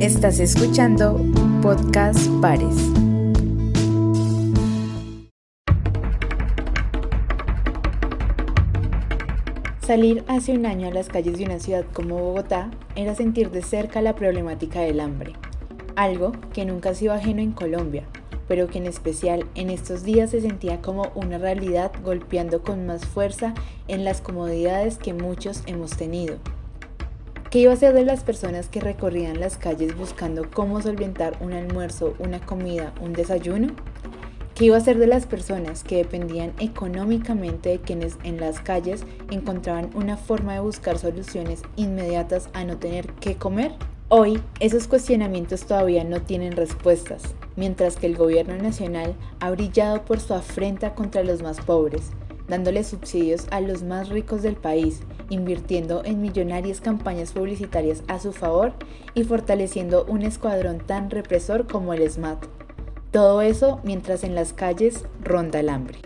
Estás escuchando Podcast Pares. Salir hace un año a las calles de una ciudad como Bogotá era sentir de cerca la problemática del hambre, algo que nunca ha sido ajeno en Colombia, pero que en especial en estos días se sentía como una realidad golpeando con más fuerza en las comodidades que muchos hemos tenido. ¿Qué iba a ser de las personas que recorrían las calles buscando cómo solventar un almuerzo, una comida, un desayuno? ¿Qué iba a ser de las personas que dependían económicamente de quienes en las calles encontraban una forma de buscar soluciones inmediatas a no tener que comer? Hoy, esos cuestionamientos todavía no tienen respuestas, mientras que el gobierno nacional ha brillado por su afrenta contra los más pobres, dándole subsidios a los más ricos del país, invirtiendo en millonarias campañas publicitarias a su favor y fortaleciendo un escuadrón tan represor como el SMAT todo eso mientras en las calles ronda el hambre.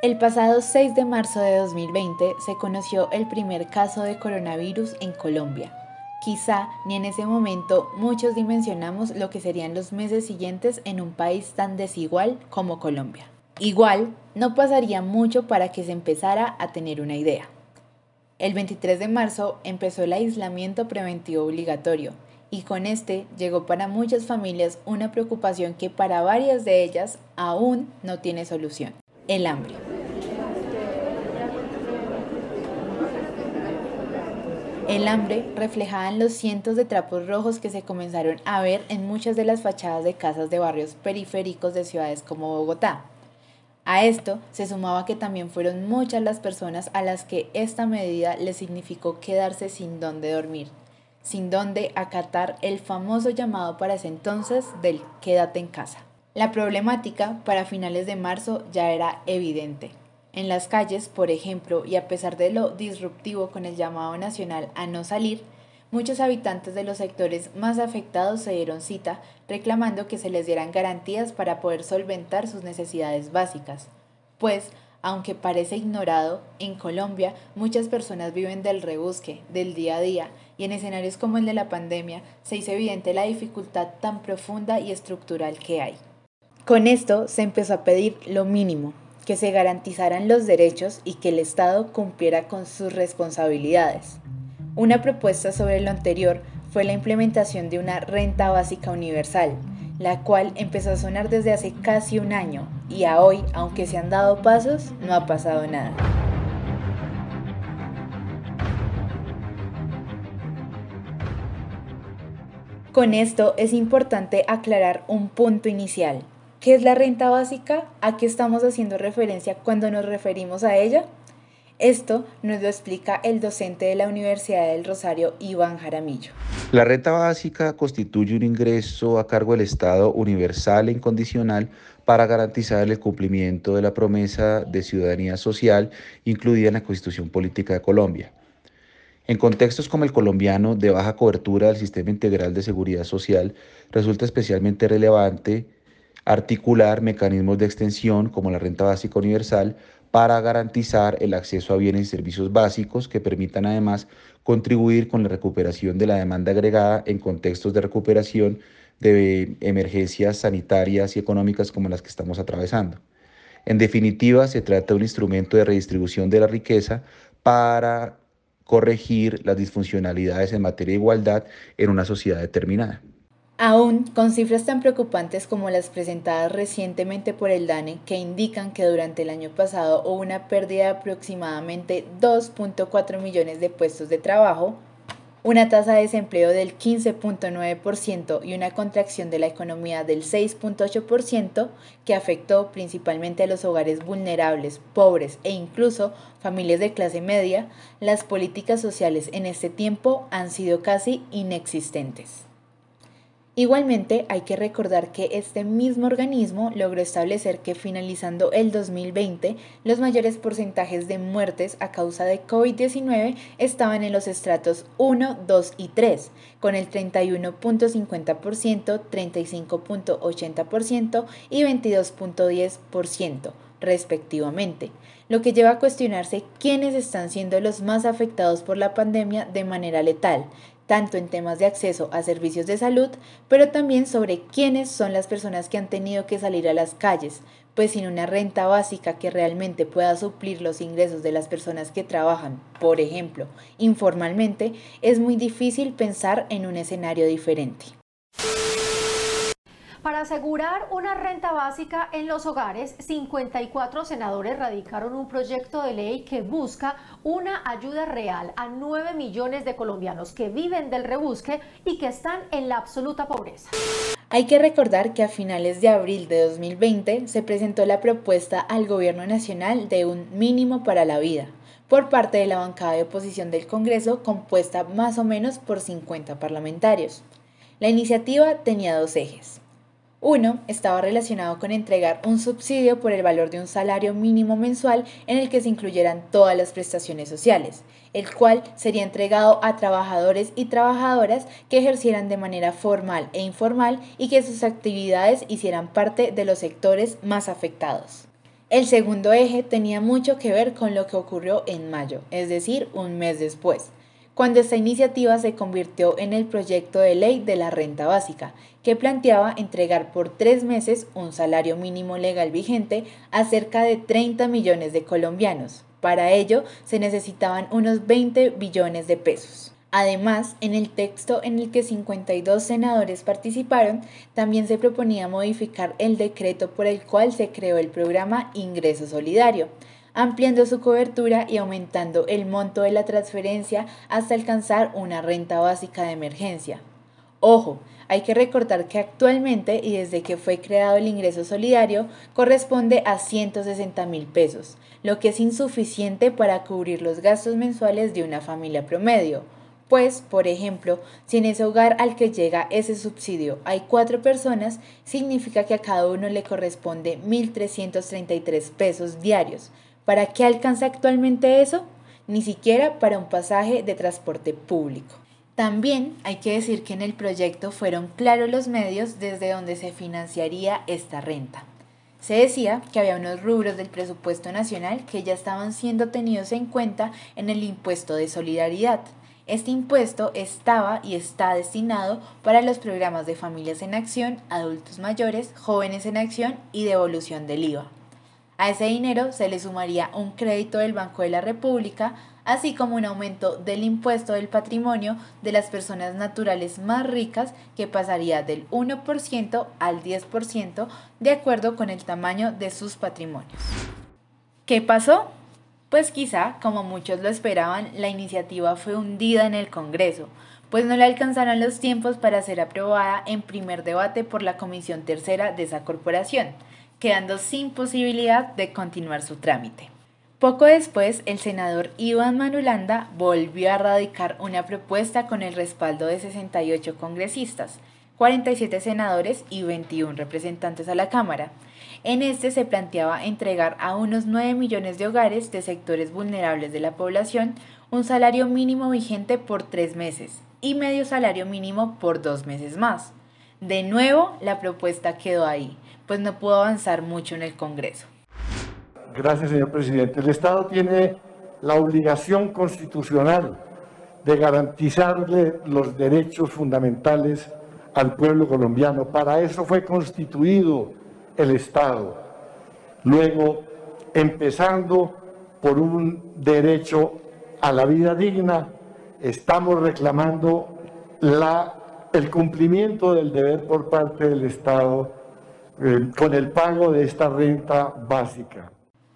El pasado 6 de marzo de 2020 se conoció el primer caso de coronavirus en Colombia. Quizá ni en ese momento muchos dimensionamos lo que serían los meses siguientes en un país tan desigual como Colombia. Igual, no pasaría mucho para que se empezara a tener una idea. El 23 de marzo empezó el aislamiento preventivo obligatorio y con este llegó para muchas familias una preocupación que para varias de ellas aún no tiene solución, el hambre. El hambre reflejada en los cientos de trapos rojos que se comenzaron a ver en muchas de las fachadas de casas de barrios periféricos de ciudades como Bogotá, a esto se sumaba que también fueron muchas las personas a las que esta medida les significó quedarse sin dónde dormir, sin dónde acatar el famoso llamado para ese entonces del quédate en casa. La problemática para finales de marzo ya era evidente. En las calles, por ejemplo, y a pesar de lo disruptivo con el llamado nacional a no salir, muchos habitantes de los sectores más afectados se dieron cita reclamando que se les dieran garantías para poder solventar sus necesidades básicas, pues, aunque parece ignorado, en Colombia muchas personas viven del rebusque, del día a día, y en escenarios como el de la pandemia se hizo evidente la dificultad tan profunda y estructural que hay. Con esto se empezó a pedir lo mínimo, que se garantizaran los derechos y que el Estado cumpliera con sus responsabilidades. Una propuesta sobre lo anterior fue la implementación de una renta básica universal, la cual empezó a sonar desde hace casi un año y a hoy, aunque se han dado pasos, no ha pasado nada. Con esto es importante aclarar un punto inicial. ¿Qué es la renta básica? ¿A qué estamos haciendo referencia cuando nos referimos a ella? Esto nos lo explica el docente de la Universidad del Rosario, Iván Jaramillo. La renta básica constituye un ingreso a cargo del Estado universal e incondicional para garantizar el cumplimiento de la promesa de ciudadanía social incluida en la Constitución Política de Colombia. En contextos como el colombiano de baja cobertura del sistema integral de seguridad social, resulta especialmente relevante articular mecanismos de extensión como la renta básica universal para garantizar el acceso a bienes y servicios básicos que permitan además contribuir con la recuperación de la demanda agregada en contextos de recuperación de emergencias sanitarias y económicas como las que estamos atravesando. En definitiva, se trata de un instrumento de redistribución de la riqueza para corregir las disfuncionalidades en materia de igualdad en una sociedad determinada. Aún con cifras tan preocupantes como las presentadas recientemente por el DANE que indican que durante el año pasado hubo una pérdida de aproximadamente 2.4 millones de puestos de trabajo, una tasa de desempleo del 15.9% y una contracción de la economía del 6.8% que afectó principalmente a los hogares vulnerables, pobres e incluso familias de clase media, las políticas sociales en este tiempo han sido casi inexistentes. Igualmente, hay que recordar que este mismo organismo logró establecer que finalizando el 2020, los mayores porcentajes de muertes a causa de COVID-19 estaban en los estratos 1, 2 y 3, con el 31.50%, 35.80% y 22.10% respectivamente, lo que lleva a cuestionarse quiénes están siendo los más afectados por la pandemia de manera letal, tanto en temas de acceso a servicios de salud, pero también sobre quiénes son las personas que han tenido que salir a las calles, pues sin una renta básica que realmente pueda suplir los ingresos de las personas que trabajan, por ejemplo, informalmente, es muy difícil pensar en un escenario diferente. Para asegurar una renta básica en los hogares, 54 senadores radicaron un proyecto de ley que busca una ayuda real a 9 millones de colombianos que viven del rebusque y que están en la absoluta pobreza. Hay que recordar que a finales de abril de 2020 se presentó la propuesta al Gobierno Nacional de un mínimo para la vida por parte de la bancada de oposición del Congreso compuesta más o menos por 50 parlamentarios. La iniciativa tenía dos ejes. Uno estaba relacionado con entregar un subsidio por el valor de un salario mínimo mensual en el que se incluyeran todas las prestaciones sociales, el cual sería entregado a trabajadores y trabajadoras que ejercieran de manera formal e informal y que sus actividades hicieran parte de los sectores más afectados. El segundo eje tenía mucho que ver con lo que ocurrió en mayo, es decir, un mes después cuando esta iniciativa se convirtió en el proyecto de ley de la renta básica, que planteaba entregar por tres meses un salario mínimo legal vigente a cerca de 30 millones de colombianos. Para ello se necesitaban unos 20 billones de pesos. Además, en el texto en el que 52 senadores participaron, también se proponía modificar el decreto por el cual se creó el programa Ingreso Solidario, ampliando su cobertura y aumentando el monto de la transferencia hasta alcanzar una renta básica de emergencia. Ojo, hay que recordar que actualmente y desde que fue creado el ingreso solidario corresponde a 160 mil pesos, lo que es insuficiente para cubrir los gastos mensuales de una familia promedio. Pues, por ejemplo, si en ese hogar al que llega ese subsidio hay cuatro personas, significa que a cada uno le corresponde 1.333 pesos diarios, ¿Para qué alcanza actualmente eso? Ni siquiera para un pasaje de transporte público. También hay que decir que en el proyecto fueron claros los medios desde donde se financiaría esta renta. Se decía que había unos rubros del presupuesto nacional que ya estaban siendo tenidos en cuenta en el impuesto de solidaridad. Este impuesto estaba y está destinado para los programas de familias en acción, adultos mayores, jóvenes en acción y devolución del IVA. A ese dinero se le sumaría un crédito del Banco de la República, así como un aumento del impuesto del patrimonio de las personas naturales más ricas que pasaría del 1% al 10% de acuerdo con el tamaño de sus patrimonios. ¿Qué pasó? Pues quizá, como muchos lo esperaban, la iniciativa fue hundida en el Congreso, pues no le alcanzaron los tiempos para ser aprobada en primer debate por la Comisión Tercera de esa corporación quedando sin posibilidad de continuar su trámite. Poco después, el senador Iván Manulanda volvió a radicar una propuesta con el respaldo de 68 congresistas, 47 senadores y 21 representantes a la Cámara. En este se planteaba entregar a unos 9 millones de hogares de sectores vulnerables de la población un salario mínimo vigente por tres meses y medio salario mínimo por dos meses más. De nuevo, la propuesta quedó ahí, pues no pudo avanzar mucho en el Congreso. Gracias, señor presidente. El Estado tiene la obligación constitucional de garantizarle los derechos fundamentales al pueblo colombiano. Para eso fue constituido el Estado. Luego, empezando por un derecho a la vida digna, estamos reclamando la, el cumplimiento del deber por parte del Estado eh, con el pago de esta renta básica.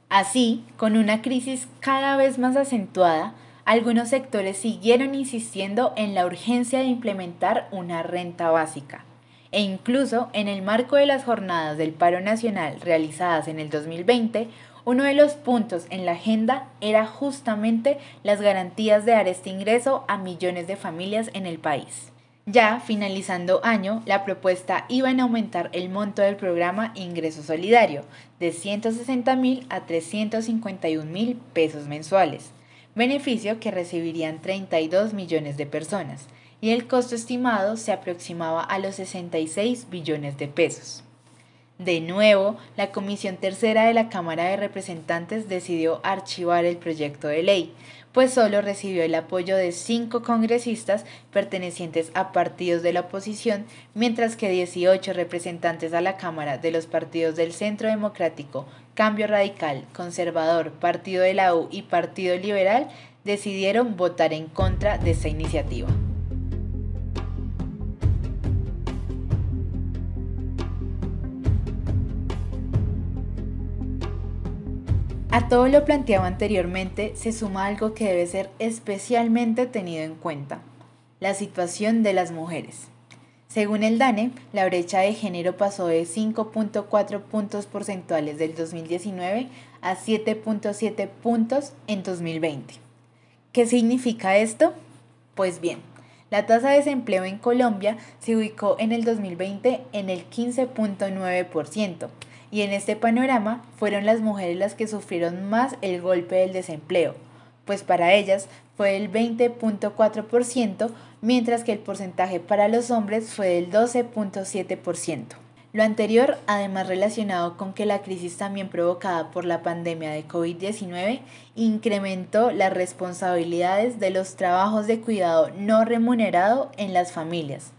Así, con una crisis cada vez más acentuada, algunos sectores siguieron insistiendo en la urgencia de implementar una renta básica. E incluso en el marco de las jornadas del paro nacional realizadas en el 2020, uno de los puntos en la agenda era justamente las garantías de dar este ingreso a millones de familias en el país. Ya finalizando año, la propuesta iba en aumentar el monto del programa Ingreso Solidario de 160 mil a 351 mil pesos mensuales, beneficio que recibirían 32 millones de personas, y el costo estimado se aproximaba a los 66 billones de pesos. De nuevo, la Comisión Tercera de la Cámara de Representantes decidió archivar el proyecto de ley, pues solo recibió el apoyo de cinco congresistas pertenecientes a partidos de la oposición, mientras que 18 representantes a la Cámara de los partidos del Centro Democrático, Cambio Radical, Conservador, Partido de la U y Partido Liberal decidieron votar en contra de esta iniciativa. A todo lo planteado anteriormente se suma algo que debe ser especialmente tenido en cuenta, la situación de las mujeres. Según el DANE, la brecha de género pasó de 5.4 puntos porcentuales del 2019 a 7.7 puntos en 2020. ¿Qué significa esto? Pues bien, la tasa de desempleo en Colombia se ubicó en el 2020 en el 15.9%, y en este panorama fueron las mujeres las que sufrieron más el golpe del desempleo, pues para ellas fue el 20.4%, mientras que el porcentaje para los hombres fue del 12.7%. Lo anterior, además relacionado con que la crisis también provocada por la pandemia de COVID-19 incrementó las responsabilidades de los trabajos de cuidado no remunerado en las familias,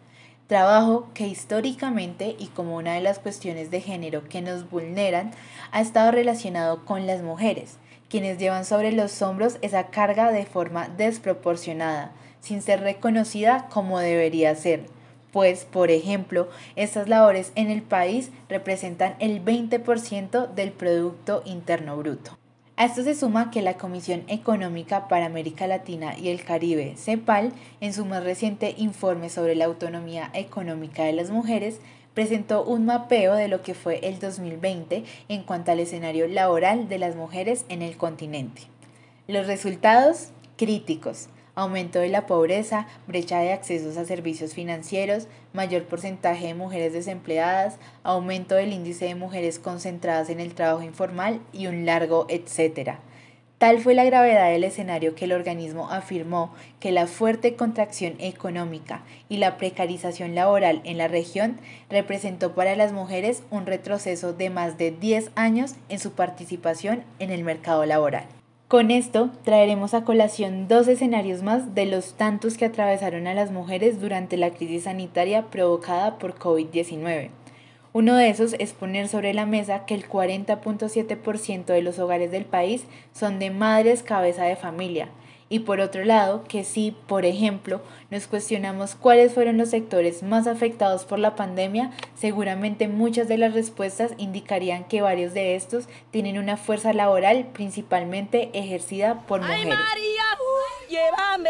trabajo que históricamente y como una de las cuestiones de género que nos vulneran ha estado relacionado con las mujeres, quienes llevan sobre los hombros esa carga de forma desproporcionada, sin ser reconocida como debería ser, pues, por ejemplo, estas labores en el país representan el 20% del Producto Interno Bruto. A esto se suma que la Comisión Económica para América Latina y el Caribe, CEPAL, en su más reciente informe sobre la autonomía económica de las mujeres, presentó un mapeo de lo que fue el 2020 en cuanto al escenario laboral de las mujeres en el continente. Los resultados críticos aumento de la pobreza, brecha de accesos a servicios financieros, mayor porcentaje de mujeres desempleadas, aumento del índice de mujeres concentradas en el trabajo informal y un largo etcétera. Tal fue la gravedad del escenario que el organismo afirmó que la fuerte contracción económica y la precarización laboral en la región representó para las mujeres un retroceso de más de 10 años en su participación en el mercado laboral. Con esto traeremos a colación dos escenarios más de los tantos que atravesaron a las mujeres durante la crisis sanitaria provocada por COVID-19. Uno de esos es poner sobre la mesa que el 40.7% de los hogares del país son de madres cabeza de familia, y por otro lado, que si, por ejemplo, nos cuestionamos cuáles fueron los sectores más afectados por la pandemia, seguramente muchas de las respuestas indicarían que varios de estos tienen una fuerza laboral principalmente ejercida por mujeres. Ay, María, uh, llévame,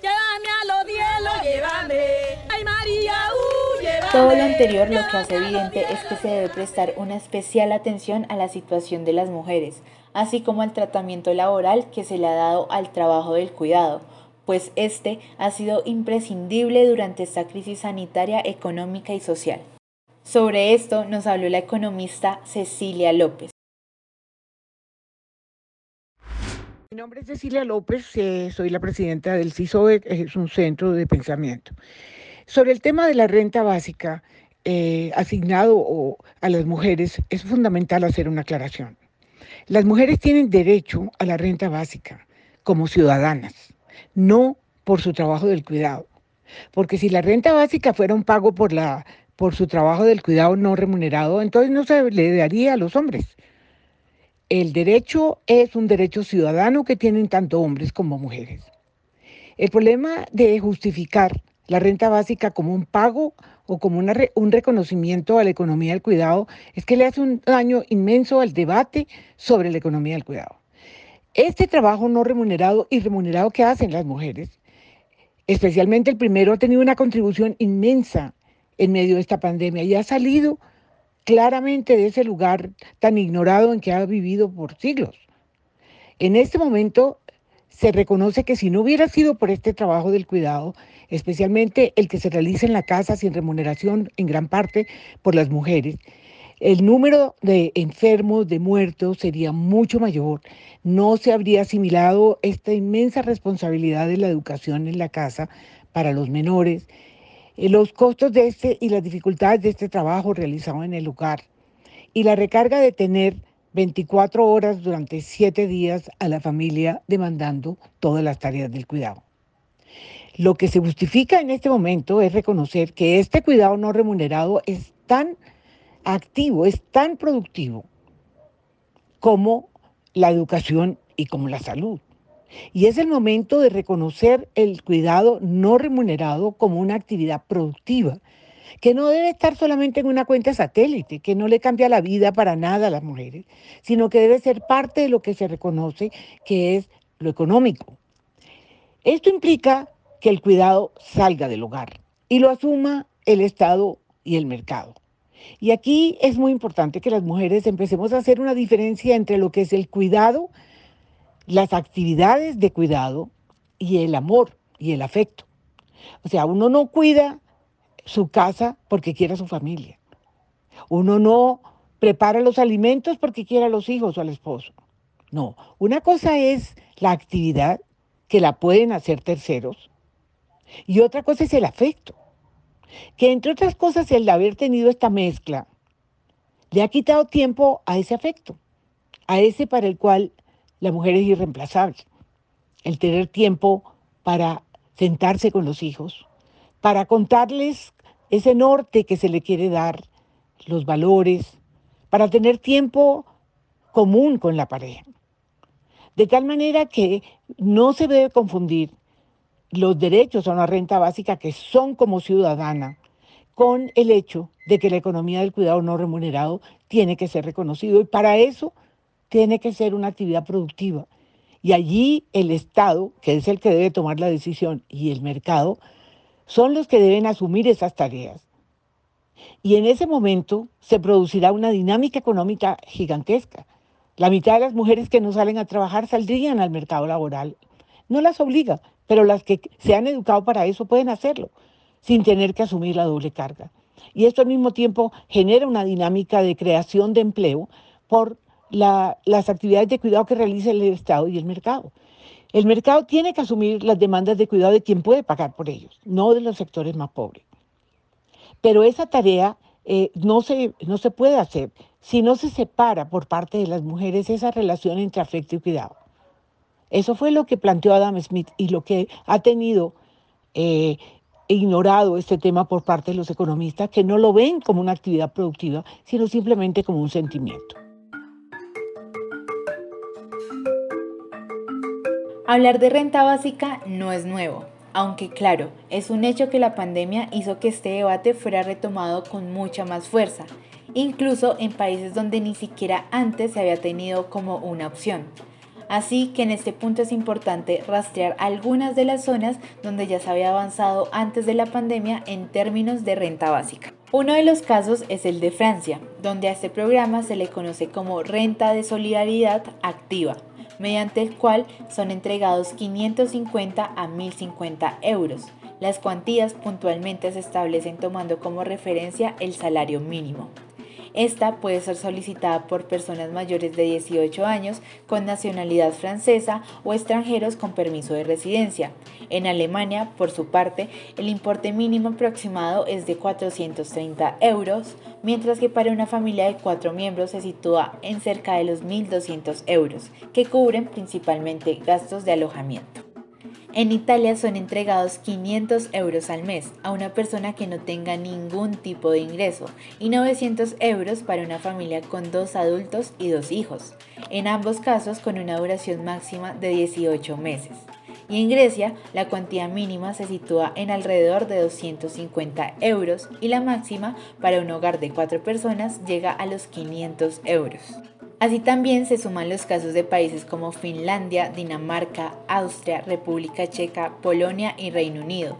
llévame a los cielos, llévame. Ay, María, uh, Todo lo anterior lo que hace evidente es que se debe prestar una especial atención a la situación de las mujeres, así como al tratamiento laboral que se le ha dado al trabajo del cuidado, pues este ha sido imprescindible durante esta crisis sanitaria, económica y social. Sobre esto nos habló la economista Cecilia López. Mi nombre es Cecilia López, eh, soy la presidenta del CISOE, es un centro de pensamiento. Sobre el tema de la renta básica eh, asignado a las mujeres, es fundamental hacer una aclaración. Las mujeres tienen derecho a la renta básica como ciudadanas, no por su trabajo del cuidado. Porque si la renta básica fuera un pago por, la, por su trabajo del cuidado no remunerado, entonces no se le daría a los hombres. El derecho es un derecho ciudadano que tienen tanto hombres como mujeres. El problema de justificar la renta básica como un pago o como un reconocimiento a la economía del cuidado es que le hace un daño inmenso al debate sobre la economía del cuidado. Este trabajo no remunerado y remunerado que hacen las mujeres, especialmente el primero, ha tenido una contribución inmensa en medio de esta pandemia y ha salido claramente de ese lugar tan ignorado en que ha vivido por siglos. En este momento se reconoce que si no hubiera sido por este trabajo del cuidado, especialmente el que se realiza en la casa sin remuneración en gran parte por las mujeres, el número de enfermos, de muertos sería mucho mayor. No se habría asimilado esta inmensa responsabilidad de la educación en la casa para los menores, eh, los costos de este y las dificultades de este trabajo realizado en el lugar y la recarga de tener 24 horas durante 7 días a la familia demandando todas las tareas del cuidado. Lo que se justifica en este momento es reconocer que este cuidado no remunerado es tan activo, es tan productivo como la educación y como la salud. Y es el momento de reconocer el cuidado no remunerado como una actividad productiva que no debe estar solamente en una cuenta satélite, que no le cambia la vida para nada a las mujeres, sino que debe ser parte de lo que se reconoce que es lo económico. Esto implica que el cuidado salga del hogar y lo asuma el Estado y el mercado. Y aquí es muy importante que las mujeres empecemos a hacer una diferencia entre lo que es el cuidado, las actividades de cuidado y el amor y el afecto. O sea, uno no cuida su casa porque quiere a su familia. Uno no prepara los alimentos porque quiere a los hijos o al esposo. No, una cosa es la actividad que la pueden hacer terceros y otra cosa es el afecto. Que entre otras cosas el haber tenido esta mezcla le ha quitado tiempo a ese afecto, a ese para el cual la mujer es irreemplazable. El tener tiempo para sentarse con los hijos, para contarles ese norte que se le quiere dar, los valores, para tener tiempo común con la pareja. De tal manera que no se debe confundir los derechos a una renta básica que son como ciudadana con el hecho de que la economía del cuidado no remunerado tiene que ser reconocido y para eso tiene que ser una actividad productiva. Y allí el Estado, que es el que debe tomar la decisión, y el mercado son los que deben asumir esas tareas. Y en ese momento se producirá una dinámica económica gigantesca. La mitad de las mujeres que no salen a trabajar saldrían al mercado laboral. No las obliga, pero las que se han educado para eso pueden hacerlo sin tener que asumir la doble carga. Y esto al mismo tiempo genera una dinámica de creación de empleo por las actividades de cuidado que realiza el Estado y el mercado. El mercado tiene que asumir las demandas de cuidado de quien puede pagar por ellos, no de los sectores más pobres. Pero esa tarea eh, no, se, no se puede hacer si no se separa por parte de las mujeres esa relación entre afecto y cuidado. Eso fue lo que planteó Adam Smith y lo que ha tenido eh, ignorado este tema por parte de los economistas que no lo ven como una actividad productiva, sino simplemente como un sentimiento. Hablar de renta básica no es nuevo, aunque claro, es un hecho que la pandemia hizo que este debate fuera retomado con mucha más fuerza, incluso en países donde ni siquiera antes se había tenido como una opción. Así que en este punto es importante rastrear algunas de las zonas donde ya se había avanzado antes de la pandemia en términos de renta básica. Uno de los casos es el de Francia, donde a este programa se le conoce como renta de solidaridad activa mediante el cual son entregados 550 a 1050 euros. Las cuantías puntualmente se establecen tomando como referencia el salario mínimo. Esta puede ser solicitada por personas mayores de 18 años con nacionalidad francesa o extranjeros con permiso de residencia. En Alemania, por su parte, el importe mínimo aproximado es de 430 euros, mientras que para una familia de cuatro miembros se sitúa en cerca de los 1.200 euros, que cubren principalmente gastos de alojamiento. En Italia son entregados 500 euros al mes a una persona que no tenga ningún tipo de ingreso y 900 euros para una familia con dos adultos y dos hijos, en ambos casos con una duración máxima de 18 meses. Y en Grecia la cuantía mínima se sitúa en alrededor de 250 euros y la máxima para un hogar de cuatro personas llega a los 500 euros. Así también se suman los casos de países como Finlandia, Dinamarca, Austria, República Checa, Polonia y Reino Unido.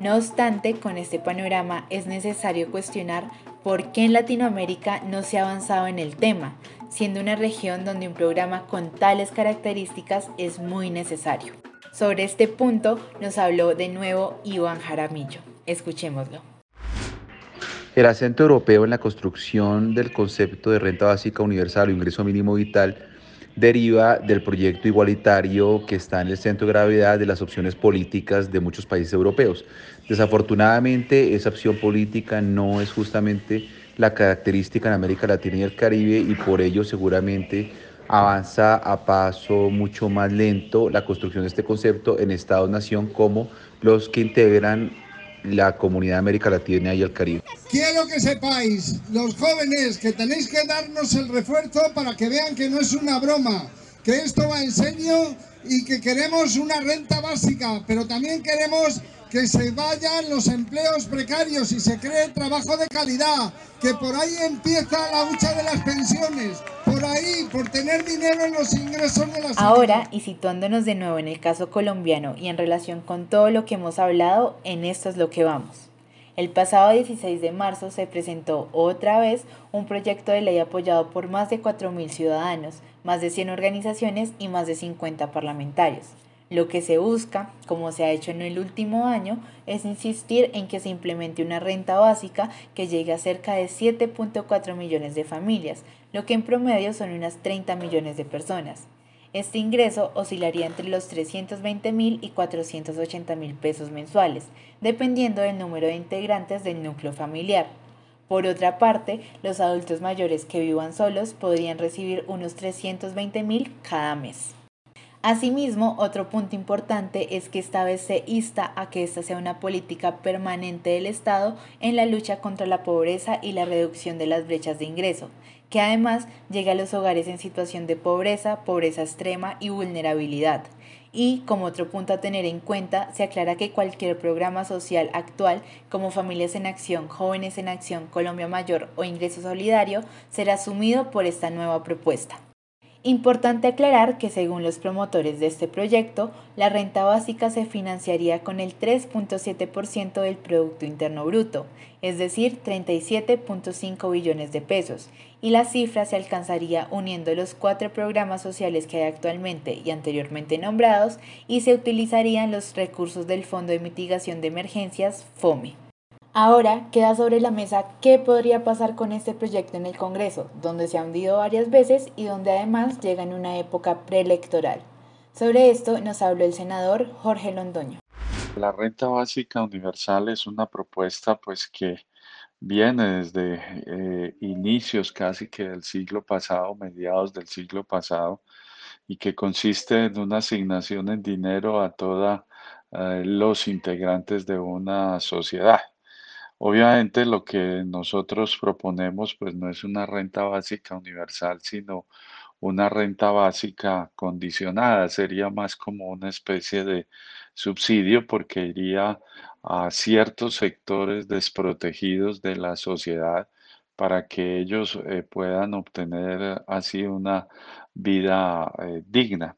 No obstante, con este panorama es necesario cuestionar por qué en Latinoamérica no se ha avanzado en el tema, siendo una región donde un programa con tales características es muy necesario. Sobre este punto nos habló de nuevo Iván Jaramillo. Escuchémoslo. El acento europeo en la construcción del concepto de renta básica universal o ingreso mínimo vital deriva del proyecto igualitario que está en el centro de gravedad de las opciones políticas de muchos países europeos. Desafortunadamente, esa opción política no es justamente la característica en América Latina y el Caribe y por ello seguramente avanza a paso mucho más lento la construcción de este concepto en estados-nación como los que integran la comunidad de América Latina y el Caribe. Quiero que sepáis, los jóvenes, que tenéis que darnos el refuerzo para que vean que no es una broma, que esto va en serio y que queremos una renta básica, pero también queremos que se vayan los empleos precarios y se cree trabajo de calidad, que por ahí empieza la lucha de las pensiones, por ahí, por tener dinero en los ingresos de las... Ahora, y situándonos de nuevo en el caso colombiano y en relación con todo lo que hemos hablado, en esto es lo que vamos. El pasado 16 de marzo se presentó otra vez un proyecto de ley apoyado por más de 4.000 ciudadanos, más de 100 organizaciones y más de 50 parlamentarios. Lo que se busca, como se ha hecho en el último año, es insistir en que se implemente una renta básica que llegue a cerca de 7.4 millones de familias, lo que en promedio son unas 30 millones de personas. Este ingreso oscilaría entre los 320 mil y 480 mil pesos mensuales, dependiendo del número de integrantes del núcleo familiar. Por otra parte, los adultos mayores que vivan solos podrían recibir unos 320 mil cada mes. Asimismo, otro punto importante es que esta vez se insta a que esta sea una política permanente del Estado en la lucha contra la pobreza y la reducción de las brechas de ingreso, que además llegue a los hogares en situación de pobreza, pobreza extrema y vulnerabilidad. Y como otro punto a tener en cuenta, se aclara que cualquier programa social actual, como Familias en Acción, Jóvenes en Acción, Colombia Mayor o Ingreso Solidario, será asumido por esta nueva propuesta. Importante aclarar que según los promotores de este proyecto, la renta básica se financiaría con el 3.7% del Producto Interno Bruto, es decir, 37.5 billones de pesos, y la cifra se alcanzaría uniendo los cuatro programas sociales que hay actualmente y anteriormente nombrados y se utilizarían los recursos del Fondo de Mitigación de Emergencias FOME. Ahora queda sobre la mesa qué podría pasar con este proyecto en el Congreso, donde se ha hundido varias veces y donde además llega en una época preelectoral. Sobre esto nos habló el senador Jorge Londoño. La renta básica universal es una propuesta pues que viene desde eh, inicios casi que del siglo pasado, mediados del siglo pasado, y que consiste en una asignación en dinero a todos eh, los integrantes de una sociedad. Obviamente lo que nosotros proponemos pues no es una renta básica universal, sino una renta básica condicionada. Sería más como una especie de subsidio porque iría a ciertos sectores desprotegidos de la sociedad para que ellos eh, puedan obtener así una vida eh, digna.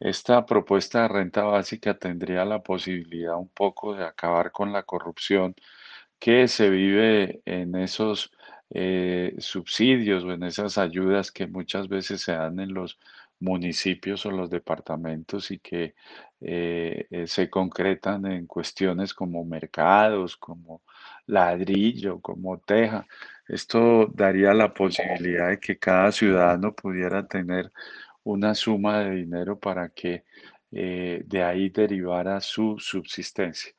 Esta propuesta de renta básica tendría la posibilidad un poco de acabar con la corrupción que se vive en esos eh, subsidios o en esas ayudas que muchas veces se dan en los municipios o los departamentos y que eh, eh, se concretan en cuestiones como mercados, como ladrillo, como teja. Esto daría la posibilidad de que cada ciudadano pudiera tener una suma de dinero para que de ahí derivara su subsistencia.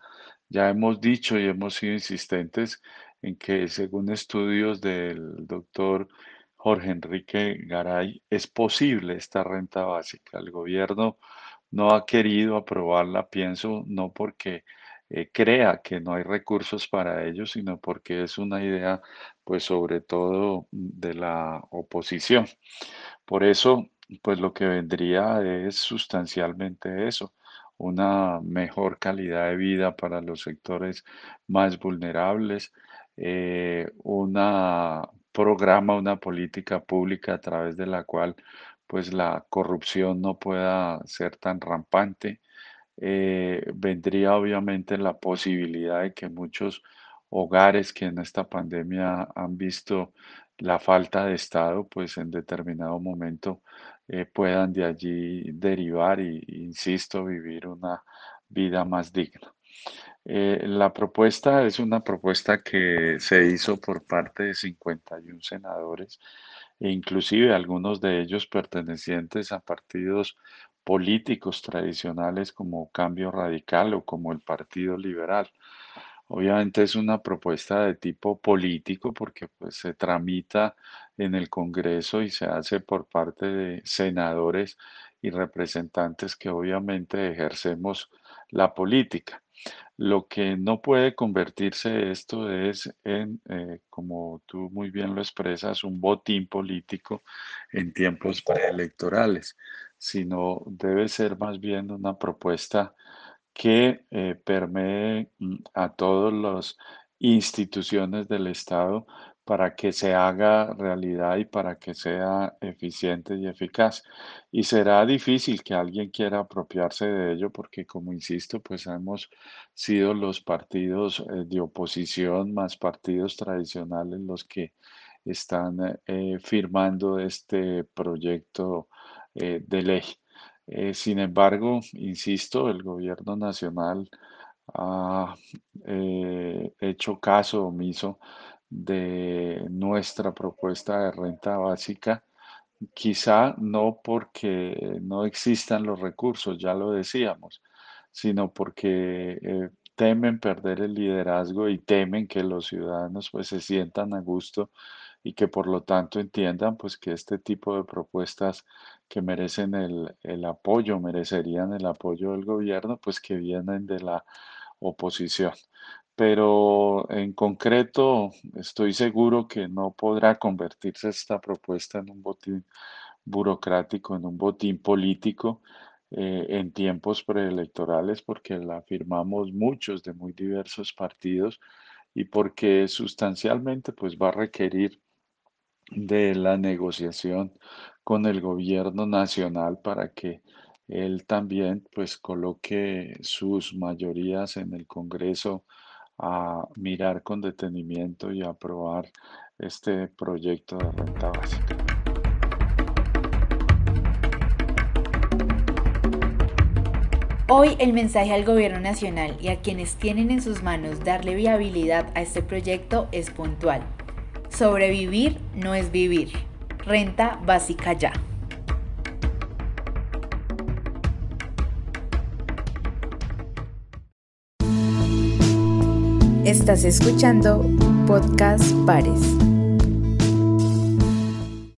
Ya hemos dicho y hemos sido insistentes en que según estudios del doctor Jorge Enrique Garay, es posible esta renta básica. El gobierno no ha querido aprobarla, pienso, no porque eh, crea que no hay recursos para ello, sino porque es una idea, pues sobre todo de la oposición. Por eso, pues lo que vendría es sustancialmente eso, una mejor calidad de vida para los sectores más vulnerables, eh, un programa, una política pública a través de la cual pues la corrupción no pueda ser tan rampante. Eh, vendría obviamente la posibilidad de que muchos hogares que en esta pandemia han visto la falta de Estado, pues en determinado momento eh, puedan de allí derivar y, insisto, vivir una vida más digna. Eh, la propuesta es una propuesta que se hizo por parte de 51 senadores e inclusive algunos de ellos pertenecientes a partidos políticos tradicionales como Cambio Radical o como el Partido Liberal. Obviamente es una propuesta de tipo político porque pues, se tramita en el Congreso y se hace por parte de senadores y representantes que obviamente ejercemos la política. Lo que no puede convertirse esto es en, eh, como tú muy bien lo expresas, un botín político en tiempos preelectorales, sino debe ser más bien una propuesta que eh, permee mm, a todas las instituciones del Estado para que se haga realidad y para que sea eficiente y eficaz. Y será difícil que alguien quiera apropiarse de ello porque, como insisto, pues hemos sido los partidos eh, de oposición más partidos tradicionales los que están eh, firmando este proyecto de ley. Eh, sin embargo, insisto, el gobierno nacional ha eh, hecho caso omiso de nuestra propuesta de renta básica, quizá no porque no existan los recursos, ya lo decíamos, sino porque eh, temen perder el liderazgo y temen que los ciudadanos pues se sientan a gusto y que por lo tanto entiendan pues que este tipo de propuestas que merecen el, el apoyo, merecerían el apoyo del gobierno, pues que vienen de la oposición. Pero en concreto estoy seguro que no podrá convertirse esta propuesta en un botín burocrático, en un botín político eh, en tiempos preelectorales, porque la firmamos muchos de muy diversos partidos y porque sustancialmente pues va a requerir de la negociación con el gobierno nacional para que él también pues coloque sus mayorías en el Congreso a mirar con detenimiento y aprobar este proyecto de renta básica. Hoy el mensaje al gobierno nacional y a quienes tienen en sus manos darle viabilidad a este proyecto es puntual. Sobrevivir no es vivir. Renta básica ya. Estás escuchando Podcast Pares.